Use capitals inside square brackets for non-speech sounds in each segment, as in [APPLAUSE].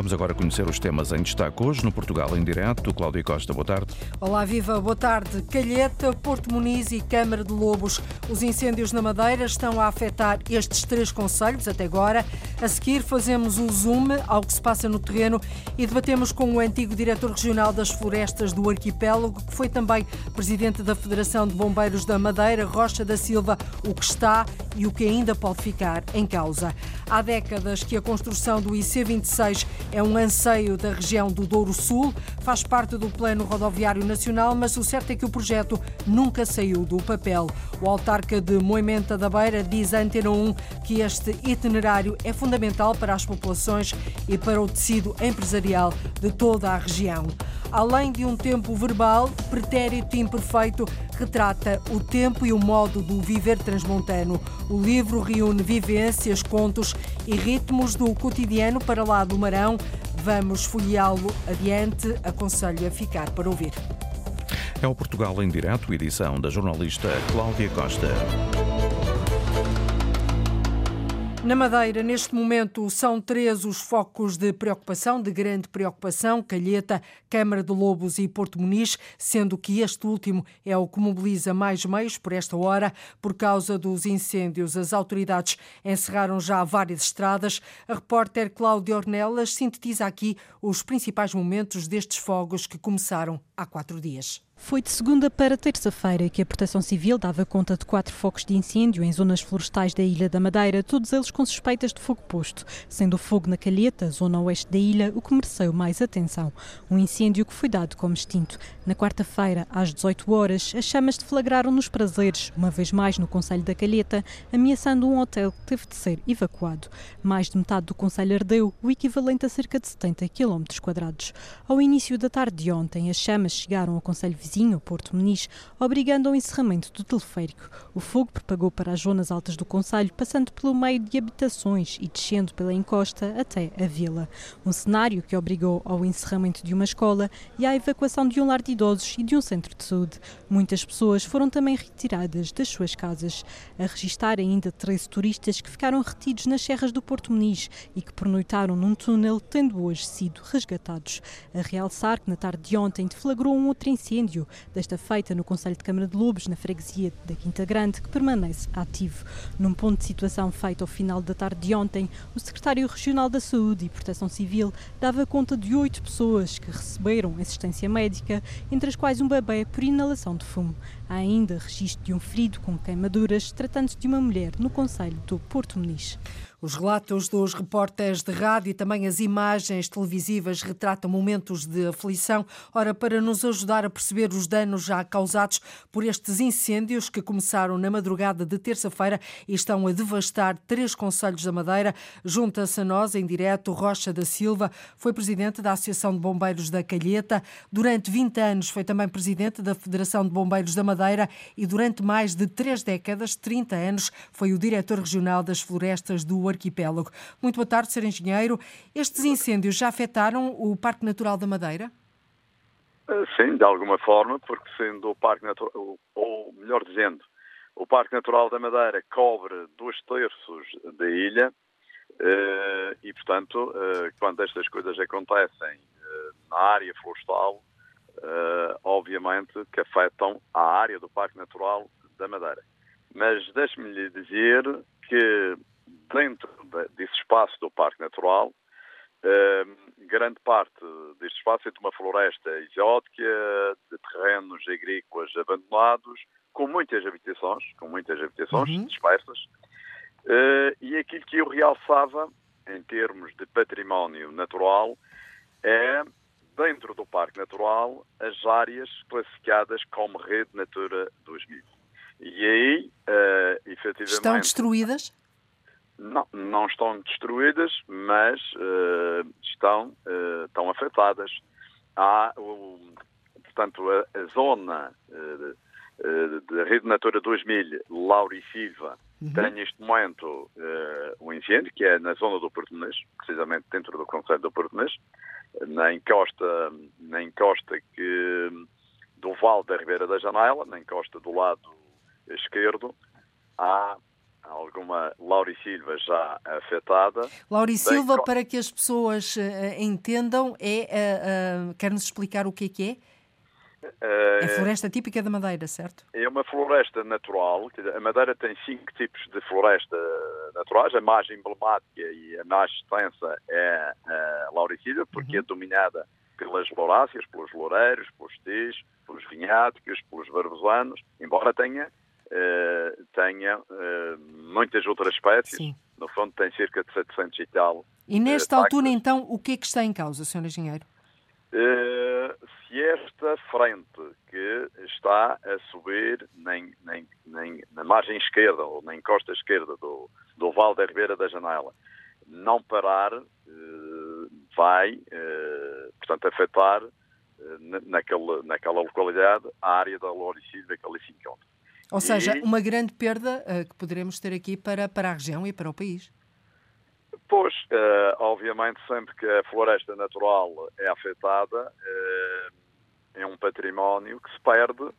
Vamos agora conhecer os temas em destaque hoje no Portugal em direto. Cláudia Costa, boa tarde. Olá, viva, boa tarde. Calheta, Porto Muniz e Câmara de Lobos. Os incêndios na Madeira estão a afetar estes três conselhos até agora. A seguir, fazemos o zoom ao que se passa no terreno e debatemos com o antigo diretor regional das florestas do arquipélago, que foi também presidente da Federação de Bombeiros da Madeira, Rocha da Silva, o que está e o que ainda pode ficar em causa. Há décadas que a construção do IC26 é um anseio da região do Douro Sul, faz parte do Plano Rodoviário Nacional, mas o certo é que o projeto nunca saiu do papel. O autarca de Moimenta da Beira diz à Antena 1 que este itinerário é fundamental para as populações e para o tecido empresarial de toda a região. Além de um tempo verbal, pretérito imperfeito retrata o tempo e o modo do viver transmontano. O livro reúne vivências, contos e ritmos do cotidiano para lá do Marão. Vamos folheá-lo adiante. Aconselho a ficar para ouvir. É o Portugal em Direto, edição da jornalista Cláudia Costa. Na Madeira, neste momento, são três os focos de preocupação, de grande preocupação: Calheta, Câmara de Lobos e Porto Muniz, sendo que este último é o que mobiliza mais meios por esta hora. Por causa dos incêndios, as autoridades encerraram já várias estradas. A repórter Cláudia Ornelas sintetiza aqui os principais momentos destes fogos que começaram há quatro dias. Foi de segunda para terça-feira que a Proteção Civil dava conta de quatro focos de incêndio em zonas florestais da Ilha da Madeira, todos eles com suspeitas de fogo posto, sendo o fogo na Calheta, zona oeste da ilha, o que mereceu mais atenção. Um incêndio que foi dado como extinto. Na quarta-feira, às 18 horas, as chamas deflagraram nos prazeres, uma vez mais no Conselho da Calheta, ameaçando um hotel que teve de ser evacuado. Mais de metade do Conselho ardeu, o equivalente a cerca de 70 km. Ao início da tarde de ontem, as chamas chegaram ao Conselho vizinho, Porto Muniz, obrigando ao encerramento do teleférico. O fogo propagou para as zonas altas do Conselho, passando pelo meio de habitações e descendo pela encosta até a vila. Um cenário que obrigou ao encerramento de uma escola e à evacuação de um lar de idosos e de um centro de saúde. Muitas pessoas foram também retiradas das suas casas. A registrar ainda 13 turistas que ficaram retidos nas serras do Porto Muniz e que pernoitaram num túnel, tendo hoje sido resgatados. A realçar que na tarde de ontem deflagrou um outro incêndio, desta feita no Conselho de Câmara de Lobos, na freguesia da Quinta Grande, que permanece ativo. Num ponto de situação feito ao final da tarde de ontem, o secretário regional da Saúde e Proteção Civil dava conta de oito pessoas que receberam assistência médica, entre as quais um bebê por inalação de fumo. Há ainda registro de um ferido com queimaduras, tratando-se de uma mulher no Conselho do Porto Muniz. Os relatos dos repórteres de rádio e também as imagens televisivas retratam momentos de aflição. Ora, para nos ajudar a perceber os danos já causados por estes incêndios que começaram na madrugada de terça-feira e estão a devastar três conselhos da Madeira, junta-se a nós em direto Rocha da Silva, foi presidente da Associação de Bombeiros da Calheta. Durante 20 anos foi também presidente da Federação de Bombeiros da Madeira e durante mais de três décadas, 30 anos, foi o diretor regional das florestas do arquipélago. Muito boa tarde, Sr. Engenheiro. Estes incêndios já afetaram o Parque Natural da Madeira? Sim, de alguma forma, porque sendo o Parque Natural, ou melhor dizendo, o Parque Natural da Madeira cobre dois terços da ilha e, portanto, quando estas coisas acontecem na área florestal, obviamente que afetam a área do Parque Natural da Madeira. Mas deixe-me lhe dizer que dentro desse espaço do Parque Natural, grande parte deste espaço é de uma floresta exótica, de terrenos agrícolas abandonados, com muitas habitações, com muitas habitações uhum. dispersas, e aquilo que eu realçava em termos de património natural é dentro do Parque Natural as áreas classificadas como Rede Natura 2000. E aí, uh, efetivamente. Estão destruídas? Não, não estão destruídas, mas uh, estão, uh, estão afetadas. Há, o, portanto, a, a zona da Rede Natura 2000, Lauriciva, uhum. tem neste momento um incêndio, que é na zona do Porto Menês, precisamente dentro do Conselho do Porto na encosta, na encosta que, do Vale da Ribeira da Janela, na encosta do lado esquerdo, há alguma Lauri Silva já afetada. Lauri Silva, Bem, para que as pessoas uh, entendam, é, uh, uh, quer-nos explicar o que é que é? É floresta típica da Madeira, certo? É uma floresta natural. A Madeira tem cinco tipos de floresta naturais. A mais emblemática e a mais extensa é a lauricida, porque uhum. é dominada pelas louráceas, pelos loureiros, pelos tis, pelos vinháticos, pelos barbosanos, embora tenha, uh, tenha uh, muitas outras espécies. Sim. No fundo, tem cerca de 700 e tal. E nesta uh, altura, então, o que é que está em causa, Sr. Engenheiro? se esta frente que está a subir nem, nem, nem na margem esquerda ou na encosta esquerda do, do Val da Ribeira da Janela não parar, vai, portanto, afetar naquela, naquela localidade a área da Loricida que ali se encontra. Ou seja, e... uma grande perda uh, que poderemos ter aqui para, para a região e para o país. Pois, uh, obviamente, sempre que a floresta natural é afetada, uh, é um património que se perde,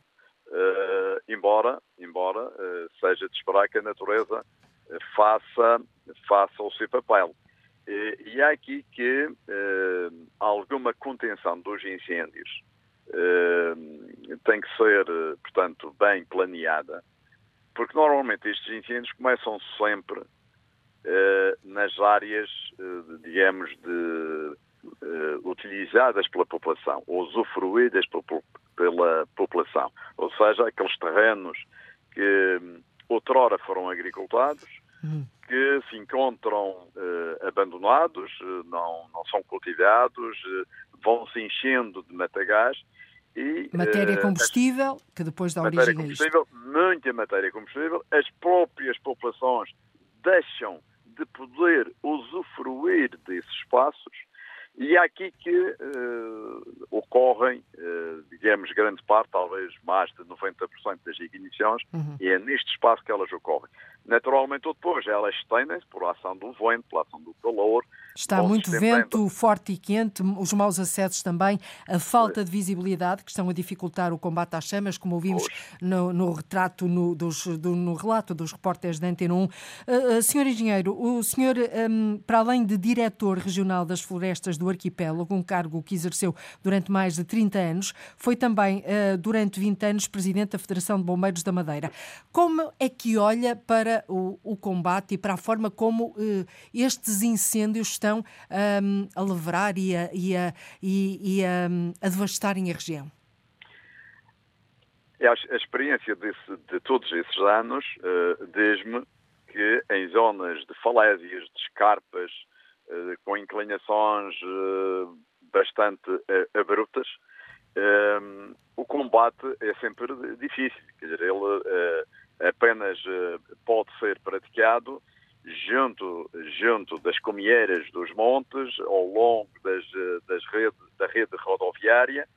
embora, embora seja de esperar que a natureza faça, faça o seu papel. E, e há aqui que alguma contenção dos incêndios tem que ser, portanto, bem planeada, porque normalmente estes incêndios começam sempre uh, nas áreas, uh, digamos, de, uh, utilizadas pela população, ou usufruídas pela população, ou seja, aqueles terrenos que um, outrora foram agricultados, que se encontram abandonados, não, não são cultivados, vão se enchendo de matagás e, matéria combustível, as, que depois dá origem a isto. Muita matéria combustível. As próprias populações deixam de poder usufruir desses espaços e é aqui que uh, ocorrem, uh, digamos, grande parte, talvez mais de 90% das ignições, uhum. e é neste espaço que elas ocorrem. Naturalmente, depois elas estendem-se por ação do vento, pela ação do calor. Está muito vento forte e quente, os maus acessos também, a falta de visibilidade que estão a dificultar o combate às chamas, como ouvimos no, no, retrato, no, dos, do, no relato dos repórteres da Antena 1. Uh, uh, senhor Engenheiro, o senhor, um, para além de diretor regional das florestas do arquipélago, um cargo que exerceu durante mais de 30 anos, foi também, uh, durante 20 anos, presidente da Federação de Bombeiros da Madeira. Como é que olha para para o, o combate e para a forma como uh, estes incêndios estão um, a levar e a, e a, e, e a, a devastarem a região? A experiência desse, de todos esses anos uh, diz-me que em zonas de falésias, de escarpas, uh, com inclinações uh, bastante abruptas, o combate é sempre difícil. Quer dizer, ele apenas eh, pode ser praticado junto, junto das comieiras dos montes, ao longo das, eh, das rede, da rede rodoviária.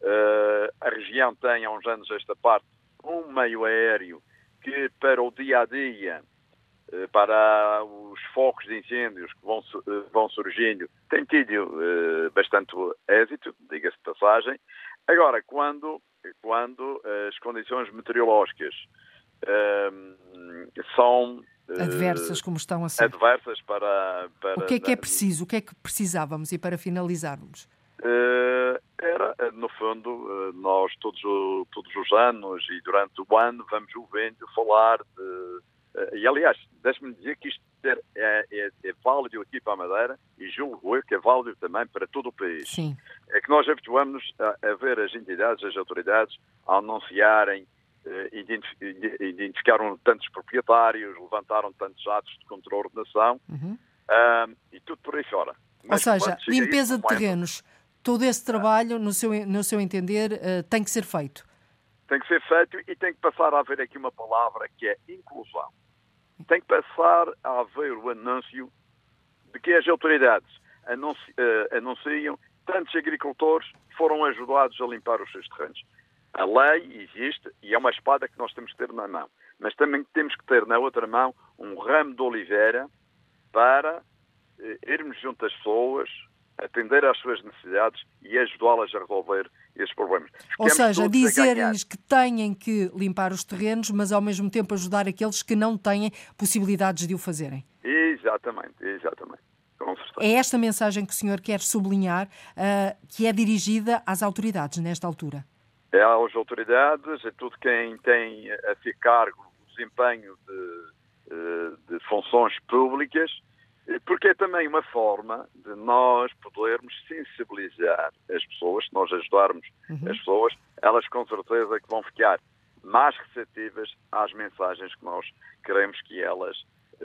Uh, a região tem há uns anos esta parte um meio aéreo que para o dia a dia, uh, para os focos de incêndios que vão, vão surgindo, tem tido bastante êxito, diga-se de passagem. Agora, quando, quando as condições meteorológicas são eh, adversas como estão a ser. Adversas para, para O que é que é preciso? O que é que precisávamos e para finalizarmos? Uh, era, eh, no fundo, nós todos, todos os anos e durante o ano vamos ouvindo falar de. E aliás, deixe-me dizer que isto é, é, é, válido aqui para a Madeira e julgo eu que é válido também para todo o país. Sim. É que nós habituamos a, a ver as entidades, as autoridades, a anunciarem eh, identificaram tantos proprietários, levantaram tantos atos de contra-ordenação uhum. uh, e tudo por aí fora. Mas Ou seja, limpeza de terrenos, todo esse trabalho, no seu, no seu entender, uh, tem que ser feito. Tem que ser feito e tem que passar a haver aqui uma palavra que é inclusão. Tem que passar a haver o anúncio de que as autoridades anunci, uh, anunciam tantos agricultores foram ajudados a limpar os seus terrenos. A lei existe e é uma espada que nós temos que ter na mão. Mas também temos que ter na outra mão um ramo de oliveira para eh, irmos junto às pessoas, atender às suas necessidades e ajudá-las a resolver esses problemas. Ou seja, dizer-lhes que têm que limpar os terrenos, mas ao mesmo tempo ajudar aqueles que não têm possibilidades de o fazerem. Exatamente, exatamente. É esta mensagem que o senhor quer sublinhar, uh, que é dirigida às autoridades nesta altura? É às autoridades, a tudo quem tem a ser cargo o desempenho de, uh, de funções públicas, porque é também uma forma de nós podermos sensibilizar as pessoas, se nós ajudarmos uhum. as pessoas, elas com certeza que vão ficar mais receptivas às mensagens que nós queremos que elas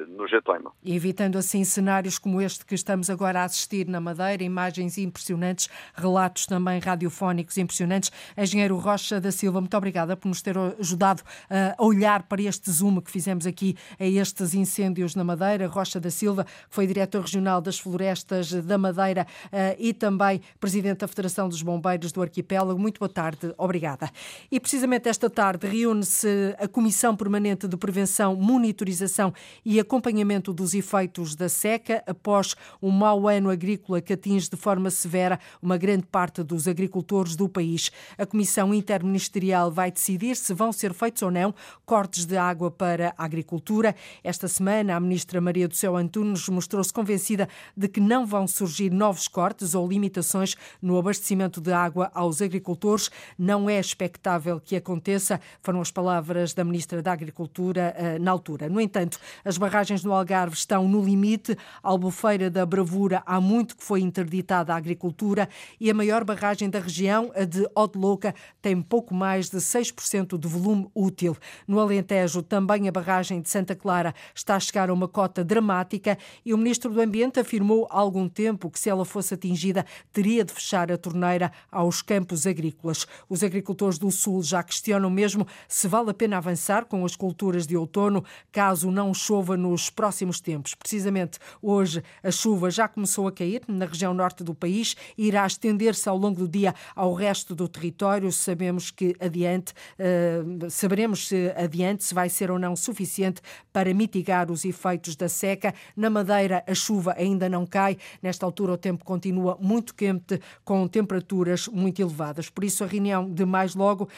no Getoima. Evitando assim cenários como este que estamos agora a assistir na Madeira, imagens impressionantes, relatos também radiofónicos impressionantes. Engenheiro Rocha da Silva, muito obrigada por nos ter ajudado a olhar para este zoom que fizemos aqui a estes incêndios na Madeira. Rocha da Silva, que foi diretor regional das florestas da Madeira eh, e também presidente da Federação dos Bombeiros do Arquipélago. Muito boa tarde, obrigada. E precisamente esta tarde reúne-se a Comissão Permanente de Prevenção, Monitorização e acompanhamento dos efeitos da seca após um mau ano agrícola que atinge de forma severa uma grande parte dos agricultores do país. A Comissão Interministerial vai decidir se vão ser feitos ou não cortes de água para a agricultura. Esta semana, a ministra Maria do Céu Antunes mostrou-se convencida de que não vão surgir novos cortes ou limitações no abastecimento de água aos agricultores. Não é expectável que aconteça, foram as palavras da ministra da Agricultura eh, na altura. No entanto, as barragens no Algarve estão no limite. A Albufeira da Bravura há muito que foi interditada à agricultura e a maior barragem da região, a de Odloca, tem pouco mais de 6% de volume útil. No Alentejo, também a barragem de Santa Clara está a chegar a uma cota dramática e o Ministro do Ambiente afirmou há algum tempo que, se ela fosse atingida, teria de fechar a torneira aos campos agrícolas. Os agricultores do Sul já questionam mesmo se vale a pena avançar com as culturas de outono, caso não chova nos próximos tempos. Precisamente hoje a chuva já começou a cair na região norte do país e irá estender-se ao longo do dia ao resto do território. Sabemos que adiante, uh, saberemos se adiante se vai ser ou não suficiente para mitigar os efeitos da seca. Na Madeira a chuva ainda não cai. Nesta altura o tempo continua muito quente com temperaturas muito elevadas. Por isso a reunião de mais logo, uh,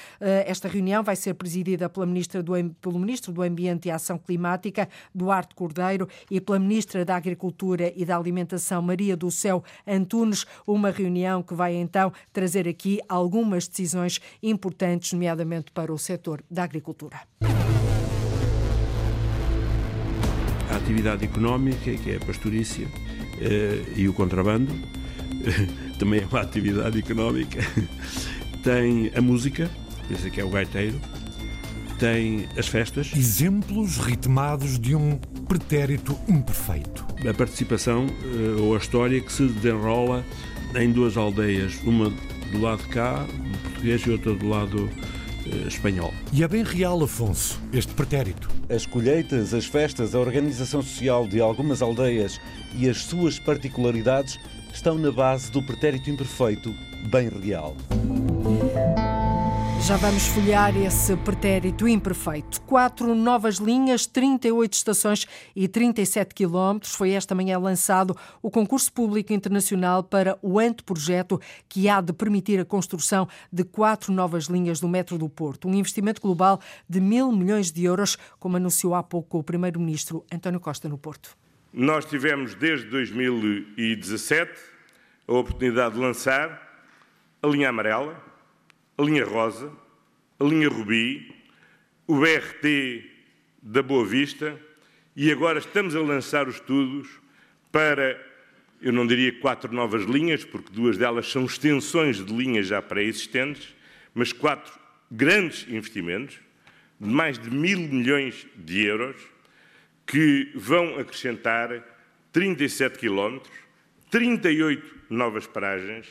esta reunião vai ser presidida pela ministra do, pelo Ministro do Ambiente e Ação Climática, Duarte Cordeiro, e pela Ministra da Agricultura e da Alimentação, Maria do Céu Antunes, uma reunião que vai então trazer aqui algumas decisões importantes, nomeadamente para o setor da agricultura. A atividade económica, que é a pastorícia, eh, e o contrabando, [LAUGHS] também é uma atividade económica. [LAUGHS] Tem a música, esse aqui é o gaiteiro, tem as festas. Exemplos ritmados de um pretérito imperfeito. A participação uh, ou a história que se desenrola em duas aldeias, uma do lado de cá, do português, e outra do lado uh, espanhol. E é bem real, Afonso, este pretérito. As colheitas, as festas, a organização social de algumas aldeias e as suas particularidades estão na base do pretérito imperfeito, bem real. Já vamos folhear esse pretérito imperfeito. Quatro novas linhas, 38 estações e 37 quilómetros. Foi esta manhã lançado o concurso público internacional para o anteprojeto que há de permitir a construção de quatro novas linhas do metro do Porto. Um investimento global de mil milhões de euros, como anunciou há pouco o primeiro-ministro António Costa no Porto. Nós tivemos desde 2017 a oportunidade de lançar a linha amarela, a linha rosa, a linha rubi, o BRT da Boa Vista e agora estamos a lançar os estudos para, eu não diria quatro novas linhas, porque duas delas são extensões de linhas já pré-existentes, mas quatro grandes investimentos de mais de mil milhões de euros que vão acrescentar 37 quilómetros, 38 novas paragens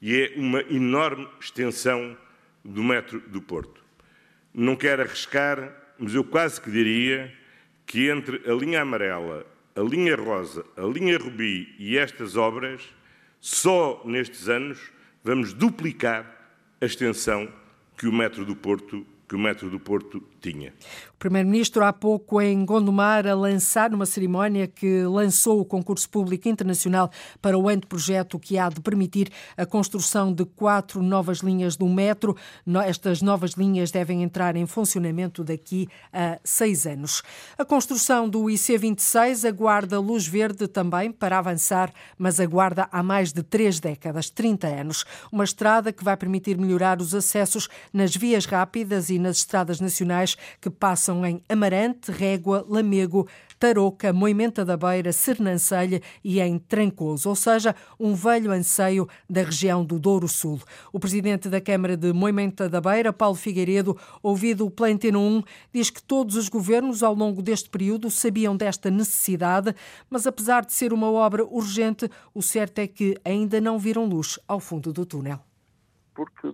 e é uma enorme extensão do metro do Porto. Não quero arriscar, mas eu quase que diria que entre a linha amarela, a linha rosa, a linha rubi e estas obras, só nestes anos vamos duplicar a extensão que o metro do Porto que o metro do Porto tinha. O Primeiro-Ministro, há pouco em Gondomar, a lançar numa cerimónia que lançou o concurso público internacional para o anteprojeto que há de permitir a construção de quatro novas linhas do metro. Estas novas linhas devem entrar em funcionamento daqui a seis anos. A construção do IC26 aguarda luz verde também para avançar, mas aguarda há mais de três décadas, 30 anos. Uma estrada que vai permitir melhorar os acessos nas vias rápidas e nas estradas nacionais que passam em Amarante, Régua, Lamego, Tarouca, Moimenta da Beira, Sernancelha e em Trancoso, ou seja, um velho anseio da região do Douro Sul. O presidente da Câmara de Moimenta da Beira, Paulo Figueiredo, ouvido pela Antena 1, diz que todos os governos ao longo deste período sabiam desta necessidade, mas apesar de ser uma obra urgente, o certo é que ainda não viram luz ao fundo do túnel porque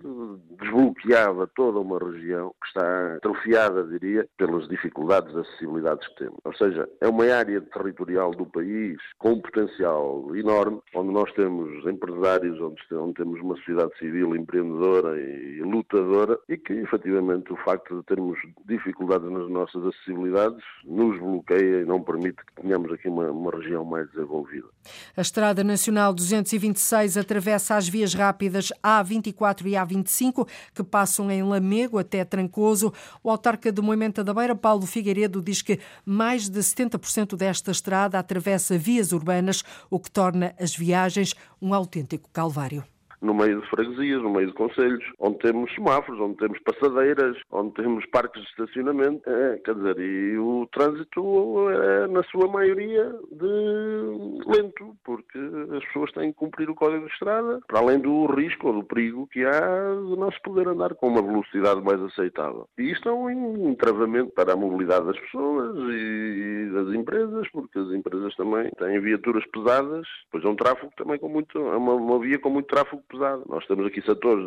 desbloqueava toda uma região que está atrofiada, diria, pelas dificuldades de acessibilidades que temos. Ou seja, é uma área territorial do país com um potencial enorme, onde nós temos empresários, onde, temos uma sociedade civil empreendedora e lutadora, e que, efetivamente, o facto de termos dificuldades nas nossas acessibilidades nos bloqueia e não permite que tenhamos aqui uma, uma região mais desenvolvida. A Estrada Nacional 226 atravessa as vias rápidas A24 e A25, que passam em Lamego até Trancoso. O autarca de Moimenta da Beira, Paulo Figueiredo, diz que mais de 70% desta estrada atravessa vias urbanas, o que torna as viagens um autêntico calvário no meio de freguesias, no meio de conselhos, onde temos semáforos, onde temos passadeiras, onde temos parques de estacionamento, é, quer dizer, e o trânsito é, na sua maioria, de lento, porque as pessoas têm que cumprir o código de estrada, para além do risco ou do perigo que há de não se poder andar com uma velocidade mais aceitável. E isto é um entravamento para a mobilidade das pessoas e das empresas, porque as empresas também têm viaturas pesadas, pois é um tráfego também com muito, é uma, uma via com muito tráfego pesado. Nós temos aqui setores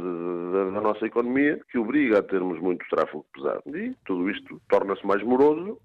da nossa economia que obriga a termos muito tráfego pesado. E tudo isto torna-se mais moroso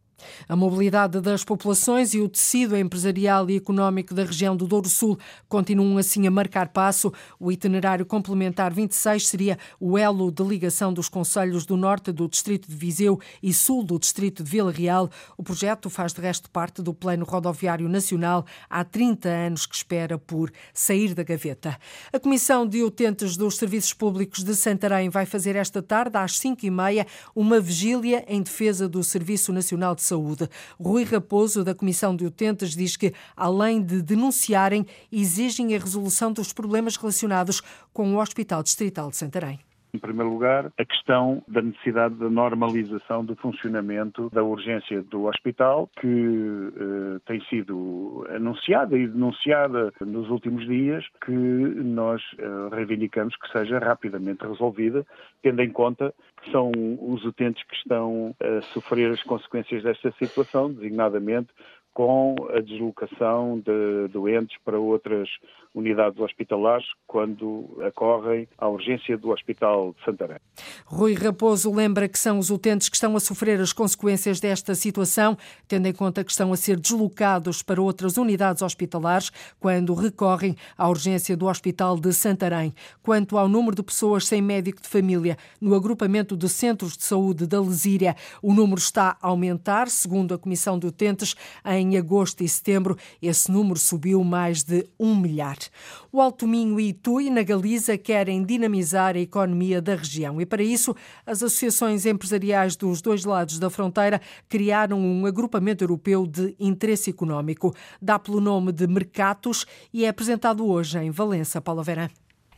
a mobilidade das populações e o tecido empresarial e económico da região do Douro Sul continuam assim a marcar passo. O itinerário complementar 26 seria o elo de ligação dos conselhos do norte do distrito de Viseu e sul do distrito de Vila Real. O projeto faz de resto parte do Plano Rodoviário Nacional há 30 anos que espera por sair da gaveta. A Comissão de Utentes dos Serviços Públicos de Santarém vai fazer esta tarde às 5h30 uma vigília em defesa do Serviço Nacional de Saúde. Rui Raposo, da Comissão de Utentes, diz que, além de denunciarem, exigem a resolução dos problemas relacionados com o Hospital Distrital de Santarém. Em primeiro lugar, a questão da necessidade da normalização do funcionamento da urgência do hospital, que eh, tem sido anunciada e denunciada nos últimos dias, que nós eh, reivindicamos que seja rapidamente resolvida, tendo em conta que são os utentes que estão a sofrer as consequências desta situação, designadamente com a deslocação de doentes para outras unidades hospitalares quando acorrem à urgência do Hospital de Santarém. Rui Raposo lembra que são os utentes que estão a sofrer as consequências desta situação, tendo em conta que estão a ser deslocados para outras unidades hospitalares quando recorrem à urgência do Hospital de Santarém. Quanto ao número de pessoas sem médico de família no agrupamento de centros de saúde da Lesíria, o número está a aumentar, segundo a Comissão de Utentes, em agosto e setembro esse número subiu mais de um milhar. O Alto Minho e Tui, na Galiza, querem dinamizar a economia da região e, para isso, as associações empresariais dos dois lados da fronteira criaram um agrupamento europeu de interesse económico. Dá pelo nome de Mercatos e é apresentado hoje em Valença, Paula Verã.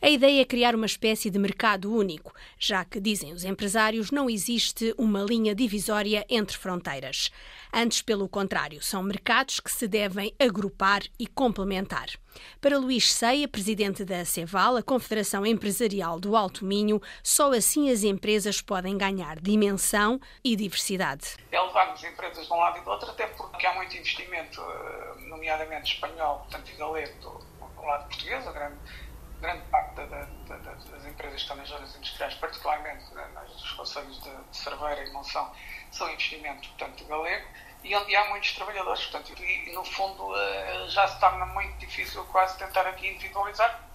A ideia é criar uma espécie de mercado único, já que, dizem os empresários, não existe uma linha divisória entre fronteiras. Antes, pelo contrário, são mercados que se devem agrupar e complementar. Para Luís Ceia, presidente da CEVAL, a Confederação Empresarial do Alto Minho, só assim as empresas podem ganhar dimensão e diversidade. É levarmos empresas de um lado e do outro, até porque há muito investimento, eh, nomeadamente espanhol, portanto, e galego, do lado português, a grande grande parte da, da, da, das empresas que estão nas zonas industriais, particularmente né, nos conselhos de, de Cerveira e Monção, são investimentos, portanto, galego, e onde há muitos trabalhadores, portanto, e, no fundo eh, já se torna muito difícil quase tentar aqui individualizar,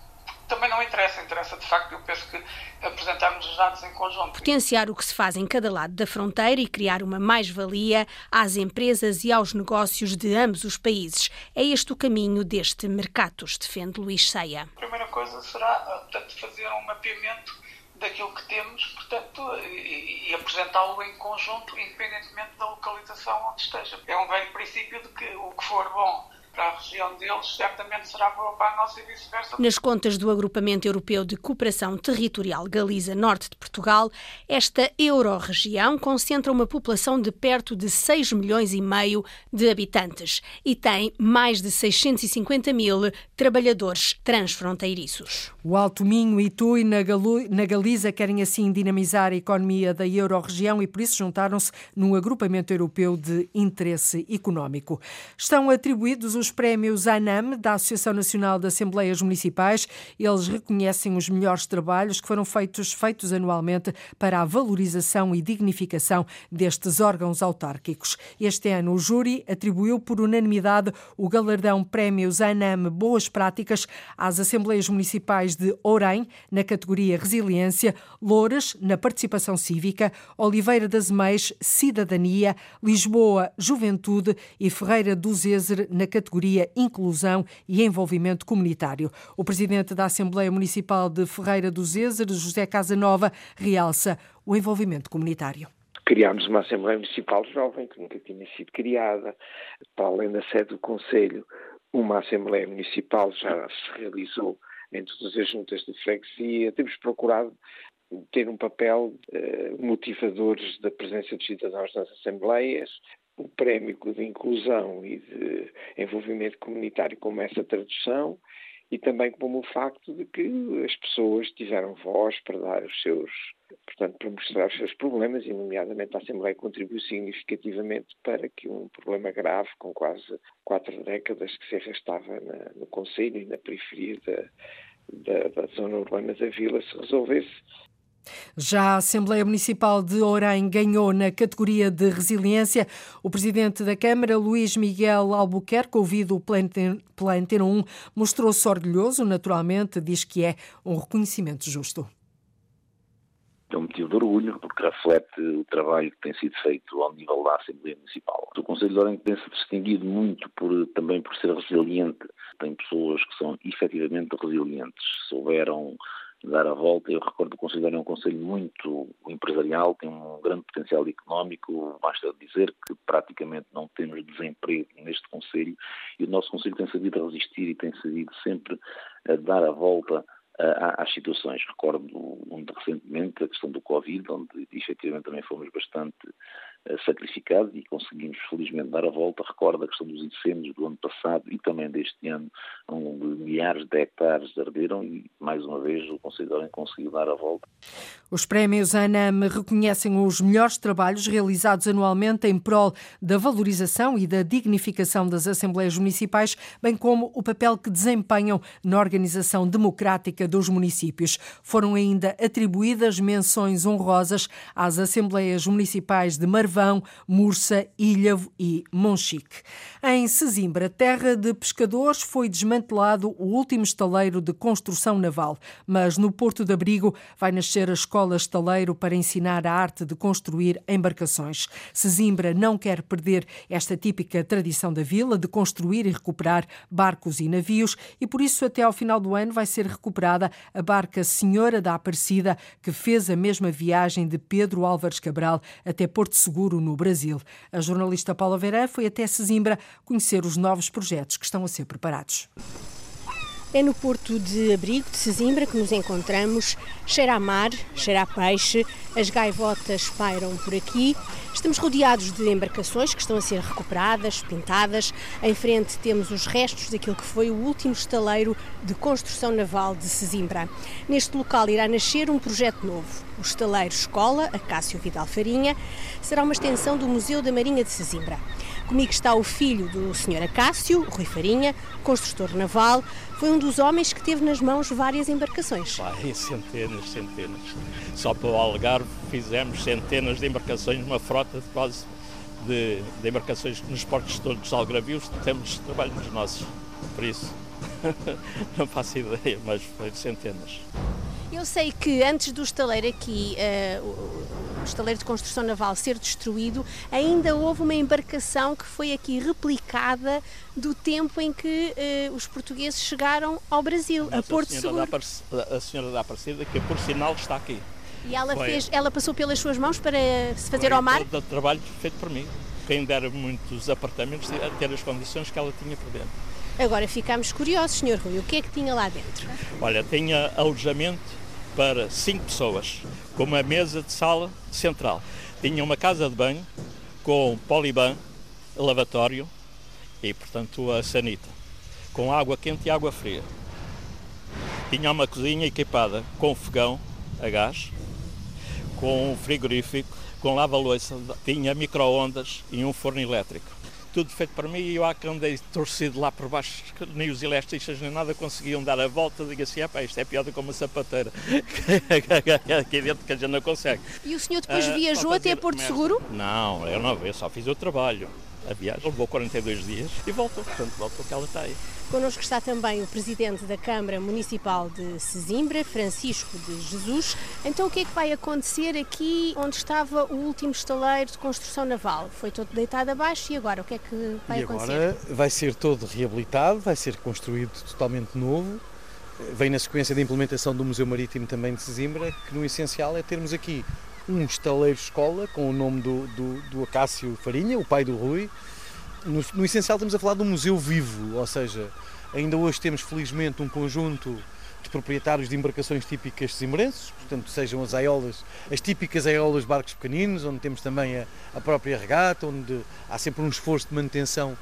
também não interessa. Interessa, de facto, eu penso que apresentarmos os dados em conjunto. Potenciar o que se faz em cada lado da fronteira e criar uma mais-valia às empresas e aos negócios de ambos os países. É este o caminho deste Mercatos, defende Luís Ceia. A primeira coisa será, portanto, fazer um mapeamento daquilo que temos, portanto, e, e apresentá-lo em conjunto, independentemente da localização onde esteja. É um velho princípio de que o que for bom para a região deles, certamente será boa para a nossa e vice-versa. Nas contas do Agrupamento Europeu de Cooperação Territorial Galiza Norte de Portugal, esta euro-região concentra uma população de perto de 6 milhões e meio de habitantes e tem mais de 650 mil trabalhadores transfronteiriços. O Alto Minho e Tui, na, Galiza, querem assim dinamizar a economia da euro-região e por isso juntaram-se num agrupamento europeu de interesse económico. Estão atribuídos os prémios ANAM, da Associação Nacional de Assembleias Municipais. Eles reconhecem os melhores trabalhos que foram feitos, feitos anualmente para a valorização e dignificação destes órgãos autárquicos. Este ano, o júri atribuiu por unanimidade o galardão Prémios ANAM Boas Práticas às Assembleias Municipais de Orem, na categoria Resiliência, Louras, na Participação Cívica, Oliveira das Meias, Cidadania, Lisboa, Juventude e Ferreira do Zezer, na categoria Inclusão e Envolvimento Comunitário. O presidente da Assembleia Municipal de Ferreira do Zezer, José Casanova, realça o envolvimento comunitário. Criámos uma Assembleia Municipal Jovem, que nunca tinha sido criada, para além da sede do Conselho, uma Assembleia Municipal já se realizou em todas as juntas de freguesia. Temos procurado ter um papel eh, motivador da presença dos cidadãos nas assembleias, o prémio de inclusão e de envolvimento comunitário como essa tradução e também como o facto de que as pessoas tiveram voz para dar os seus, portanto, para mostrar os seus problemas e, nomeadamente, a Assembleia contribuiu significativamente para que um problema grave, com quase quatro décadas que se arrastava na, no Conselho e na periferia da, da, da zona urbana da vila, se resolvesse. Já a Assembleia Municipal de Orem ganhou na categoria de resiliência. O presidente da Câmara, Luís Miguel Albuquerque, ouvido pela Antena 1, mostrou-se orgulhoso, naturalmente, diz que é um reconhecimento justo. É um motivo de orgulho, porque reflete o trabalho que tem sido feito ao nível da Assembleia Municipal. O Conselho de Orem tem-se distinguido muito por, também por ser resiliente. Tem pessoas que são efetivamente resilientes, souberam dar a volta. Eu recordo que o Conselho é um Conselho muito empresarial, tem um grande potencial económico, basta dizer que praticamente não temos desemprego neste Conselho e o nosso Conselho tem sabido resistir e tem sabido sempre dar a volta às situações. Recordo recentemente a questão do Covid, onde efetivamente também fomos bastante sacrificado e conseguimos felizmente dar a volta. Recordo a questão dos incêndios do ano passado e também deste ano, onde milhares de hectares arderam e, mais uma vez, o Conselho de conseguiu dar a volta. Os prémios ANAM reconhecem os melhores trabalhos realizados anualmente em prol da valorização e da dignificação das Assembleias Municipais, bem como o papel que desempenham na organização democrática dos municípios. Foram ainda atribuídas menções honrosas às Assembleias Municipais de Marvão Mursa, Ilhavo e Monchique. Em Sesimbra, terra de pescadores, foi desmantelado o último estaleiro de construção naval, mas no Porto de Abrigo vai nascer a Escola Estaleiro para ensinar a arte de construir embarcações. Sesimbra não quer perder esta típica tradição da vila de construir e recuperar barcos e navios e por isso até ao final do ano vai ser recuperada a barca Senhora da Aparecida que fez a mesma viagem de Pedro Álvares Cabral até Porto Seguro no Brasil. A jornalista Paula Vera foi até Sesimbra conhecer os novos projetos que estão a ser preparados. É no Porto de Abrigo de Sesimbra que nos encontramos. Cheira a mar, cheira a peixe, as gaivotas pairam por aqui. Estamos rodeados de embarcações que estão a ser recuperadas, pintadas. Em frente temos os restos daquilo que foi o último estaleiro de construção naval de Sesimbra. Neste local irá nascer um projeto novo. O estaleiro Escola, Acácio Vidal Farinha, será uma extensão do Museu da Marinha de Sesimbra. Comigo está o filho do Sr. Acácio, Rui Farinha, construtor naval. Foi um dos homens que teve nas mãos várias embarcações. Pai, centenas, centenas. Só para o Algarve fizemos centenas de embarcações, uma frota de quase de, de embarcações nos portos todos algravios. Temos trabalho nos nossos, por isso. [LAUGHS] não faço ideia, mas foi centenas. Eu sei que antes do estaleiro aqui, uh, o estaleiro de construção naval ser destruído, ainda houve uma embarcação que foi aqui replicada do tempo em que uh, os portugueses chegaram ao Brasil, Mas a Porto a Seguro. Da a senhora da Aparecida, que por sinal está aqui. E ela, Foi. fez, ela passou pelas suas mãos para se fazer ao mar? todo o trabalho feito por mim. Quem dera muitos apartamentos a ter as condições que ela tinha por dentro. Agora ficámos curiosos, Sr. Rui, o que é que tinha lá dentro? Olha, tinha alojamento para cinco pessoas, com uma mesa de sala central. Tinha uma casa de banho com poliban, lavatório e, portanto, a sanita, com água quente e água fria. Tinha uma cozinha equipada com fogão a gás, com frigorífico, com lava-louça, tinha micro-ondas e um forno elétrico. Tudo feito para mim e eu há que andei torcido lá por baixo, nem os eletricistas nem nada conseguiam dar a volta. Digo assim, "Epá, isto é pior do que uma sapateira. [LAUGHS] Aqui dentro que a gente não consegue. E o senhor depois Ah, viajou para até Porto. Seguro? Não, eu não, eu só fiz o trabalho. A viagem levou 42 dias e voltou, portanto voltou que ela está aí. Connosco está também o presidente da Câmara Municipal de Sesimbra, Francisco de Jesus. Então, o que é que vai acontecer aqui onde estava o último estaleiro de construção naval? Foi todo deitado abaixo e agora o que é que vai e acontecer? agora vai ser todo reabilitado, vai ser construído totalmente novo. Vem na sequência da implementação do Museu Marítimo também de Sesimbra, que no essencial é termos aqui um estaleiro escola com o nome do, do, do Acácio Farinha, o pai do Rui. No, no essencial estamos a falar de um museu vivo, ou seja, ainda hoje temos felizmente um conjunto de proprietários de embarcações típicas sesimbrenses, portanto sejam as aiolas, as típicas aiolas barcos pequeninos, onde temos também a, a própria regata, onde há sempre um esforço de manutenção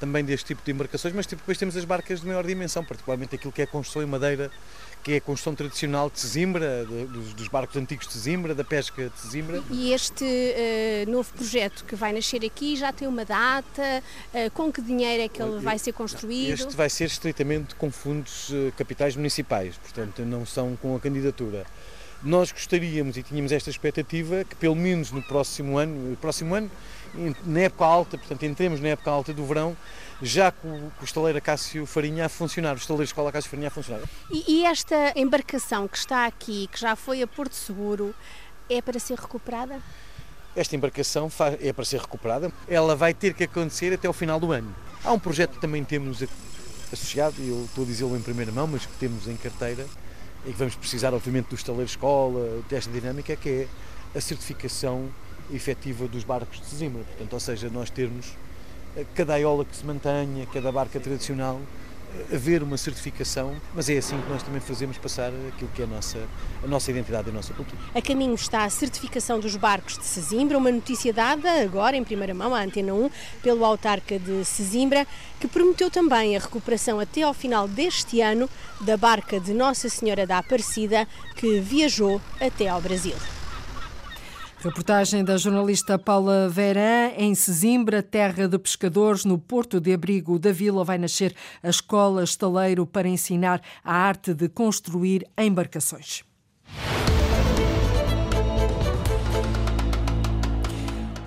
também deste tipo de embarcações, mas depois temos as barcas de maior dimensão, particularmente aquilo que é construção em madeira, que é a construção tradicional de Sesimbra, dos, dos barcos antigos de Sesimbra, da pesca de Sesimbra. E este eh, novo projeto que vai nascer aqui já tem uma data? Eh, com que dinheiro é que ele vai ser construído? Este vai ser estritamente com fundos eh, capitais municipais, portanto não são com a candidatura. Nós gostaríamos e tínhamos esta expectativa que pelo menos no próximo ano, no próximo ano, na época alta, portanto entremos na época alta do verão, já com, o- estaleiro Cássio Farinha a funcionar, o estaleiro Escola Cássio Farinha a funcionar. E, e esta embarcação que está aqui, que já foi a Porto Seguro, é para ser recuperada? Esta embarcação é para ser recuperada, ela vai ter que acontecer até ao final do ano. Há um projeto que também temos associado, e eu estou a dizê-lo em primeira mão, mas que temos em carteira, e que vamos precisar, obviamente, do estaleiro escola, desta dinâmica, que é a certificação efetiva dos barcos de Sesimbra. Portanto, ou seja, nós termos eh, cada aiola que se mantenha, cada barca tradicional, eh, haver uma certificação, mas é assim que nós também fazemos passar aquilo que é a nossa, a nossa identidade e a nossa cultura. A caminho está a certificação dos barcos de Sesimbra, uma notícia dada agora em primeira mão à Antena 1 pelo autarca de Sesimbra, que prometeu também a recuperação até ao final deste ano da barca de Nossa Senhora da Aparecida, que viajou até ao Brasil. Reportagem da jornalista Paula Verã em Sesimbra, terra de pescadores, no Porto de Abrigo da Vila, vai nascer a Escola Estaleiro para ensinar a arte de construir embarcações.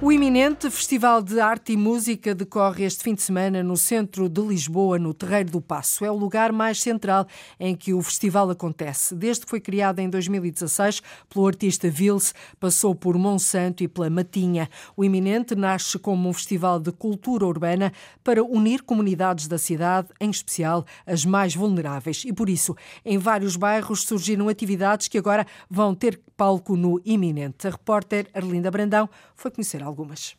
O iminente Festival de Arte e Música decorre este fim de semana no centro de Lisboa, no Terreiro do Passo. É o lugar mais central em que o festival acontece. Desde que foi criado em 2016 pelo artista Vils, passou por Monsanto e pela Matinha. O iminente nasce como um festival de cultura urbana para unir comunidades da cidade, em especial as mais vulneráveis. E por isso, em vários bairros surgiram atividades que agora vão ter palco no iminente. A repórter Arlinda Brandão foi conhecer algumas.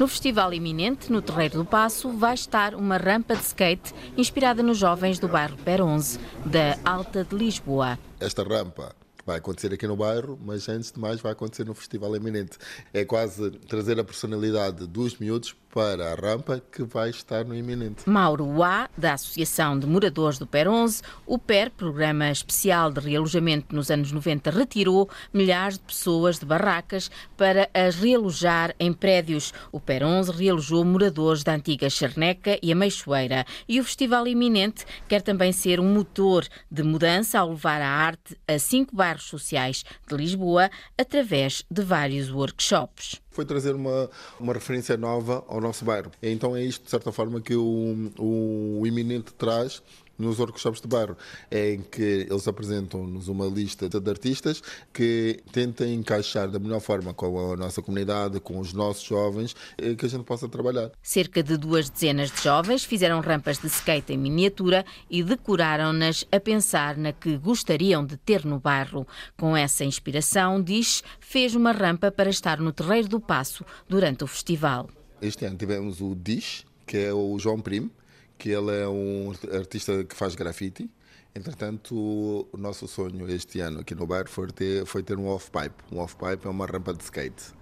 No festival iminente, no Terreiro do Passo, vai estar uma rampa de skate inspirada nos jovens do bairro Peronze, da Alta de Lisboa. esta rampa vai acontecer aqui no bairro, mas antes de mais vai acontecer no Festival Eminente. É quase trazer a personalidade dos miúdos para a rampa que vai estar no Eminente. Mauro Uá, da Associação de Moradores do PER11, o PER, programa especial de realojamento nos anos 90, retirou milhares de pessoas de barracas para as realojar em prédios. O PER11 realojou moradores da antiga Charneca e a Meixoeira. E o Festival Iminente quer também ser um motor de mudança ao levar a arte a cinco bairros sociais de Lisboa através de vários workshops. Foi trazer uma, uma referência nova ao nosso bairro. Então é isto, de certa forma, que o, o iminente traz nos workshops de bairro, em que eles apresentam-nos uma lista de artistas que tentem encaixar da melhor forma com a nossa comunidade, com os nossos jovens, que a gente possa trabalhar. Cerca de duas dezenas de jovens fizeram rampas de skate em miniatura e decoraram-nas a pensar na que gostariam de ter no bairro. Com essa inspiração, diz, fez uma rampa para estar no Terreiro do Passo durante o festival. Este ano tivemos o Dish, que é o João Primo, que ele é um artista que faz grafite. Entretanto, o nosso sonho este ano aqui no bairro foi ter, foi ter um off-pipe. Um off-pipe é uma rampa de skate.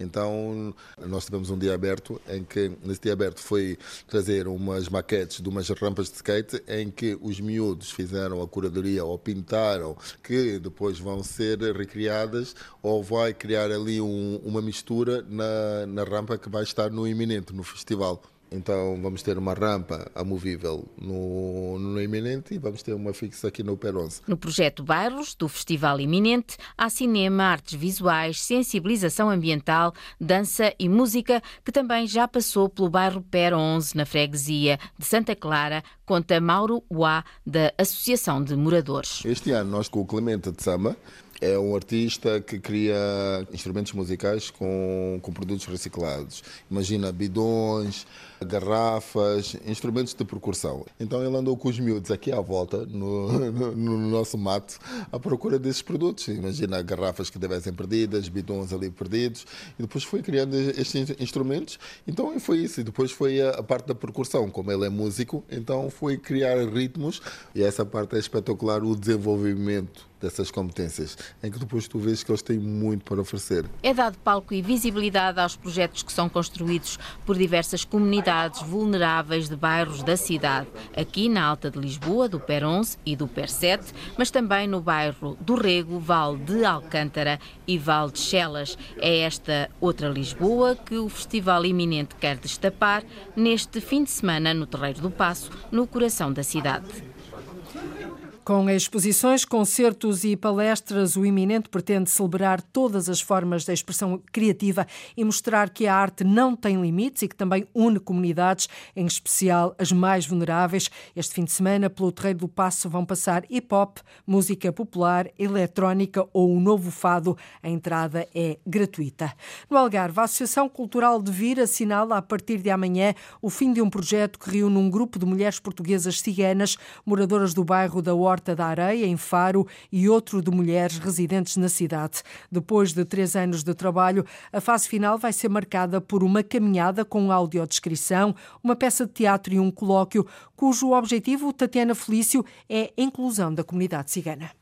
Então, nós tivemos um dia aberto em que, nesse dia aberto, foi trazer umas maquetes de umas rampas de skate em que os miúdos fizeram a curadoria ou pintaram, que depois vão ser recriadas ou vai criar ali um, uma mistura na, na rampa que vai estar no iminente, no festival. Então vamos ter uma rampa amovível no, no iminente e vamos ter uma fixa aqui no Peronze. No projeto Bairros do Festival Iminente há cinema, artes visuais, sensibilização ambiental, dança e música, que também já passou pelo bairro Peronze, na freguesia de Santa Clara, conta Mauro Uá, da Associação de Moradores. Este ano nós com o Clemente de Samba é um artista que cria instrumentos musicais com, com produtos reciclados. Imagina bidões, garrafas, instrumentos de percussão. Então ele andou com os miúdos aqui à volta, no, [LAUGHS] no, no nosso mato, à procura desses produtos. Imagina garrafas que devessem perdidas, bidões ali perdidos, e depois foi criando estes instrumentos. Então foi isso. E depois foi a, a parte da percussão. Como ele é músico, então foi criar ritmos, e essa parte é espetacular, o desenvolvimento dessas competências, em que depois tu vês que eles têm muito para oferecer. É dado palco e visibilidade aos projetos que são construídos por diversas comunidades vulneráveis de bairros da cidade, aqui na Alta de Lisboa, do PER 11 e do PER 7, mas também no bairro do Rego, Val de Alcântara e Val de Chelas. É esta outra Lisboa que o Festival Iminente quer destapar neste fim de semana no Terreiro do Passo, no coração da cidade. Com exposições, concertos e palestras, o Iminente pretende celebrar todas as formas da expressão criativa e mostrar que a arte não tem limites e que também une comunidades, em especial as mais vulneráveis. Este fim de semana, pelo Terreiro do Passo, vão passar hip-hop, música popular, eletrónica ou o novo fado. A entrada é gratuita. No Algarve, a Associação Cultural de Vir assinala a partir de amanhã o fim de um projeto que reúne um grupo de mulheres portuguesas ciganas, moradoras do bairro da Horta Porta da Areia, em Faro, e outro de mulheres residentes na cidade. Depois de três anos de trabalho, a fase final vai ser marcada por uma caminhada com audiodescrição, uma peça de teatro e um colóquio, cujo objetivo, Tatiana Felício, é a inclusão da comunidade cigana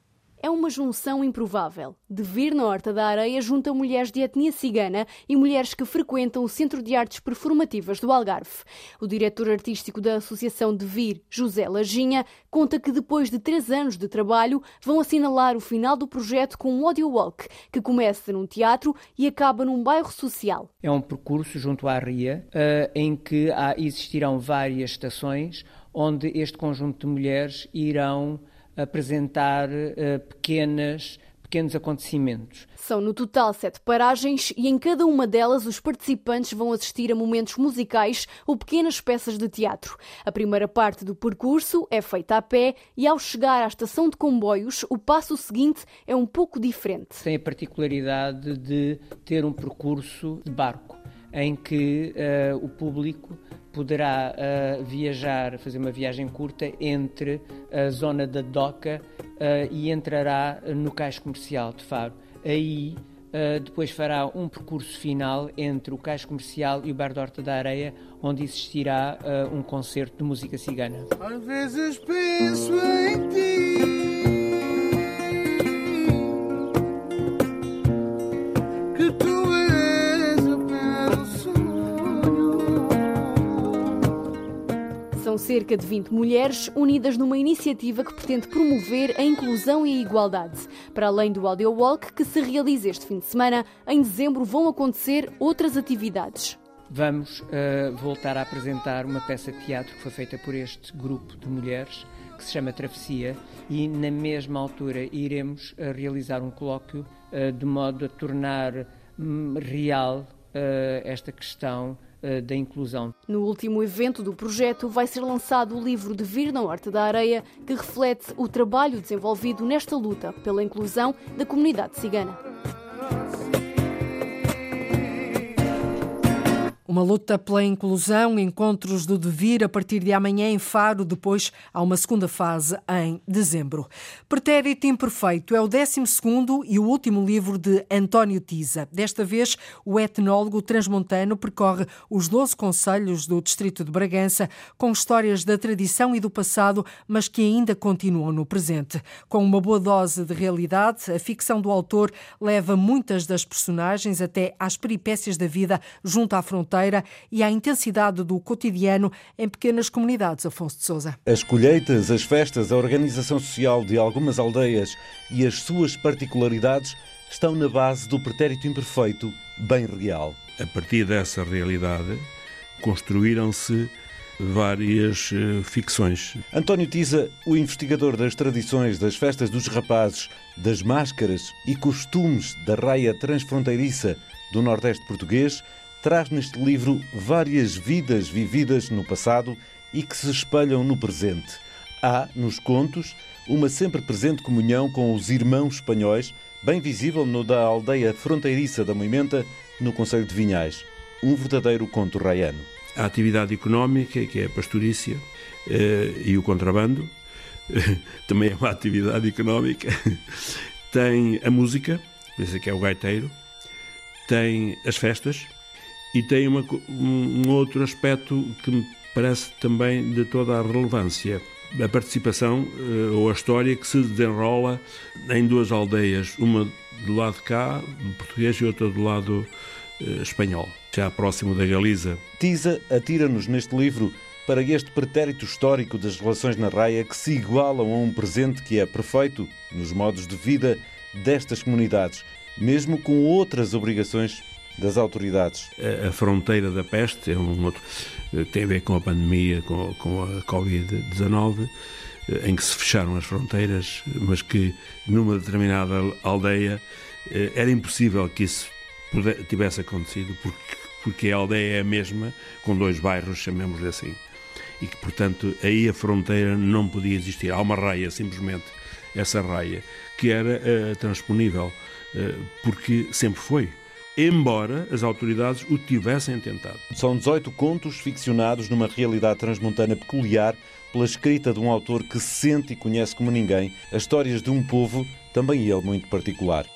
é uma junção improvável. De vir na Horta da Areia junta mulheres de etnia cigana e mulheres que frequentam o Centro de Artes Performativas do Algarve. O diretor artístico da Associação de Vir, José Lajinha, conta que depois de três anos de trabalho vão assinalar o final do projeto com um audio walk, que começa num teatro e acaba num bairro social. É um percurso junto à Ria, uh, em que existirão várias estações onde este conjunto de mulheres irão apresentar uh, pequenas pequenos acontecimentos. São no total sete paragens e em cada uma delas os participantes vão assistir a momentos musicais ou pequenas peças de teatro. A primeira parte do percurso é feita a pé e ao chegar à estação de comboios o passo seguinte é um pouco diferente. Tem a particularidade de ter um percurso de barco em que uh, o público poderá uh, viajar, fazer uma viagem curta entre a zona da Doca uh, e entrará no cais comercial de Faro. Aí uh, depois fará um percurso final entre o cais comercial e o Bar da Horta da Areia, onde existirá um concerto de música cigana. Às vezes penso em ti. São cerca de 20 mulheres unidas numa iniciativa que pretende promover a inclusão e a igualdade. Para além do Audio Walk, que se realiza este fim de semana, em dezembro vão acontecer outras atividades. Vamos uh, voltar a apresentar uma peça de teatro que foi feita por este grupo de mulheres, que se chama Travessia, e na mesma altura iremos uh, realizar um colóquio uh, de modo a tornar um, real esta questão da inclusão. No último evento do projeto vai ser lançado o livro De Vir na Horta da Areia, que reflete o trabalho desenvolvido nesta luta pela inclusão da comunidade cigana. Uma luta pela inclusão, encontros do devir a partir de amanhã em Faro, depois há uma segunda fase em dezembro. Pretérito Imperfeito é o 12 e o último livro de António Tiza. Desta vez, o etnólogo transmontano percorre os 12 conselhos do distrito de Bragança com histórias da tradição e do passado, mas que ainda continuam no presente. Com uma boa dose de realidade, a ficção do autor leva muitas das personagens até às peripécias da vida junto à fronteira e à intensidade do cotidiano em pequenas comunidades, Afonso de Sousa. As colheitas, as festas, a organização social de algumas aldeias e as suas particularidades estão na base do pretérito imperfeito, bem real. A partir dessa realidade, construíram-se várias uh, ficções. António Tiza, o investigador das tradições das festas dos rapazes, das máscaras e costumes da raia transfronteiriça do Nordeste português, traz neste livro várias vidas vividas no passado e que se espelham no presente. Há, nos contos, uma sempre presente comunhão com os irmãos espanhóis, bem visível no da aldeia fronteiriça da Moimenta, no Conselho de Vinhais. Um verdadeiro conto raiano. A atividade económica, que é a pastorícia, eh, e o contrabando, [LAUGHS] também é uma atividade económica. [LAUGHS] Tem a música, esse que é o gaiteiro, tem as festas, e tem uma, um outro aspecto que me parece também de toda a relevância. A participação eh, ou a história que se desenrola em duas aldeias, uma do lado de cá, do português, e outra do lado eh, espanhol, já próximo da Galiza. Tisa atira-nos neste livro para este pretérito histórico das relações na raia que se igualam a um presente que é perfeito nos modos de vida destas comunidades, mesmo com outras obrigações das autoridades? A, a fronteira da peste é um outro, eh, tem a ver com a pandemia, com, com a Covid-19, eh, em que se fecharam as fronteiras, mas que numa determinada aldeia eh, era impossível que isso tivesse acontecido, porque, porque a aldeia é a mesma, com dois bairros, chamemos-lhe assim. E que, portanto, aí a fronteira não podia existir. Há uma raia, simplesmente, essa raia, que era uh, transponível, uh, porque sempre foi embora as autoridades o tivessem tentado. São 18 contos ficcionados numa realidade transmontana peculiar pela escrita de um autor que sente e conhece como ninguém as histórias de um povo, também ele muito particular.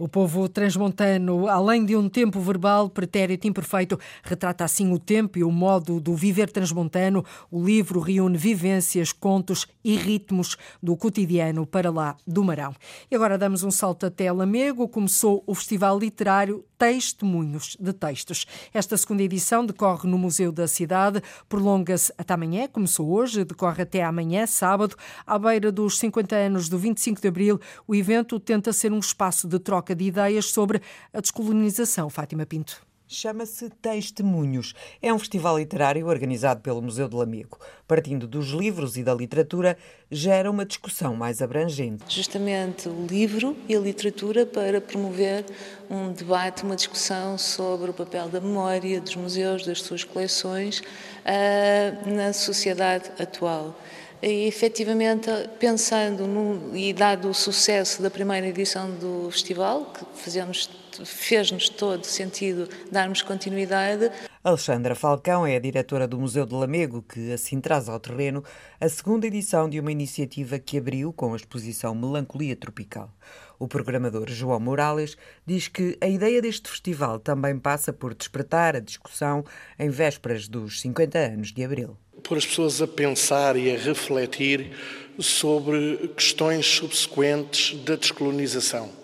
O povo transmontano, além de um tempo verbal pretérito imperfeito, retrata assim o tempo e o modo do viver transmontano. O livro reúne vivências, contos e ritmos do cotidiano para lá do Marão. E agora damos um salto até Lamego. Começou o Festival Literário Testemunhos de Textos. Esta segunda edição decorre no Museu da Cidade, prolonga-se até amanhã, começou hoje, decorre até amanhã, sábado, à beira dos 50 anos do 25 de Abril. O evento tenta ser um espaço de troca de ideias sobre a descolonização. Fátima Pinto. Chama-se Testemunhos. É um festival literário organizado pelo Museu do Amigo. Partindo dos livros e da literatura, gera uma discussão mais abrangente. Justamente o livro e a literatura para promover um debate, uma discussão sobre o papel da memória, dos museus, das suas coleções uh, na sociedade atual. E, efetivamente, pensando no, e dado o sucesso da primeira edição do festival, que fazemos, fez-nos todo sentido darmos continuidade. Alexandra Falcão é a diretora do Museu de Lamego, que assim traz ao terreno a segunda edição de uma iniciativa que abriu com a exposição Melancolia Tropical. O programador João Morales diz que a ideia deste festival também passa por despertar a discussão em vésperas dos 50 anos de Abril pôr as pessoas a pensar e a refletir sobre questões subsequentes da descolonização.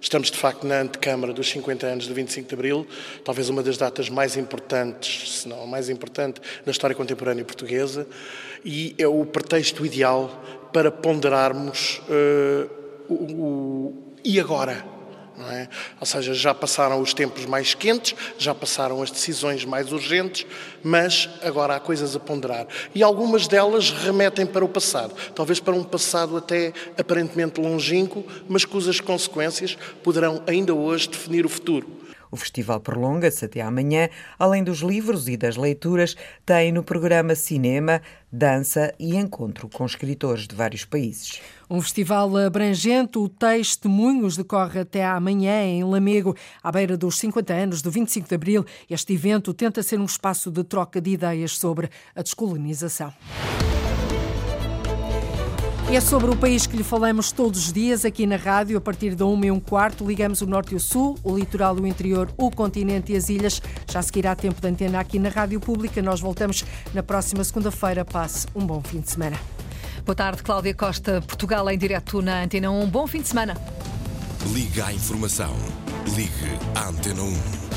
Estamos, de facto, na antecâmara dos 50 anos do 25 de Abril, talvez uma das datas mais importantes, se não a mais importante, na história contemporânea portuguesa, e é o pretexto ideal para ponderarmos uh, o, o e agora? É? Ou seja, já passaram os tempos mais quentes, já passaram as decisões mais urgentes, mas agora há coisas a ponderar. E algumas delas remetem para o passado, talvez para um passado até aparentemente longínquo, mas cujas consequências poderão ainda hoje definir o futuro. O festival prolonga-se até amanhã. Além dos livros e das leituras, tem no programa cinema, dança e encontro com escritores de vários países. Um festival abrangente, o Testemunhos, decorre até amanhã em Lamego, à beira dos 50 anos do 25 de Abril. Este evento tenta ser um espaço de troca de ideias sobre a descolonização. E é sobre o país que lhe falamos todos os dias aqui na rádio, a partir da 1 e um quarto. Ligamos o norte e o sul, o litoral, o interior, o continente e as ilhas. Já seguirá tempo de antena aqui na Rádio Pública. Nós voltamos na próxima segunda-feira. Passe um bom fim de semana. Boa tarde, Cláudia Costa, Portugal em direto na Antena 1. Bom fim de semana. Liga à informação. Ligue à Antena 1.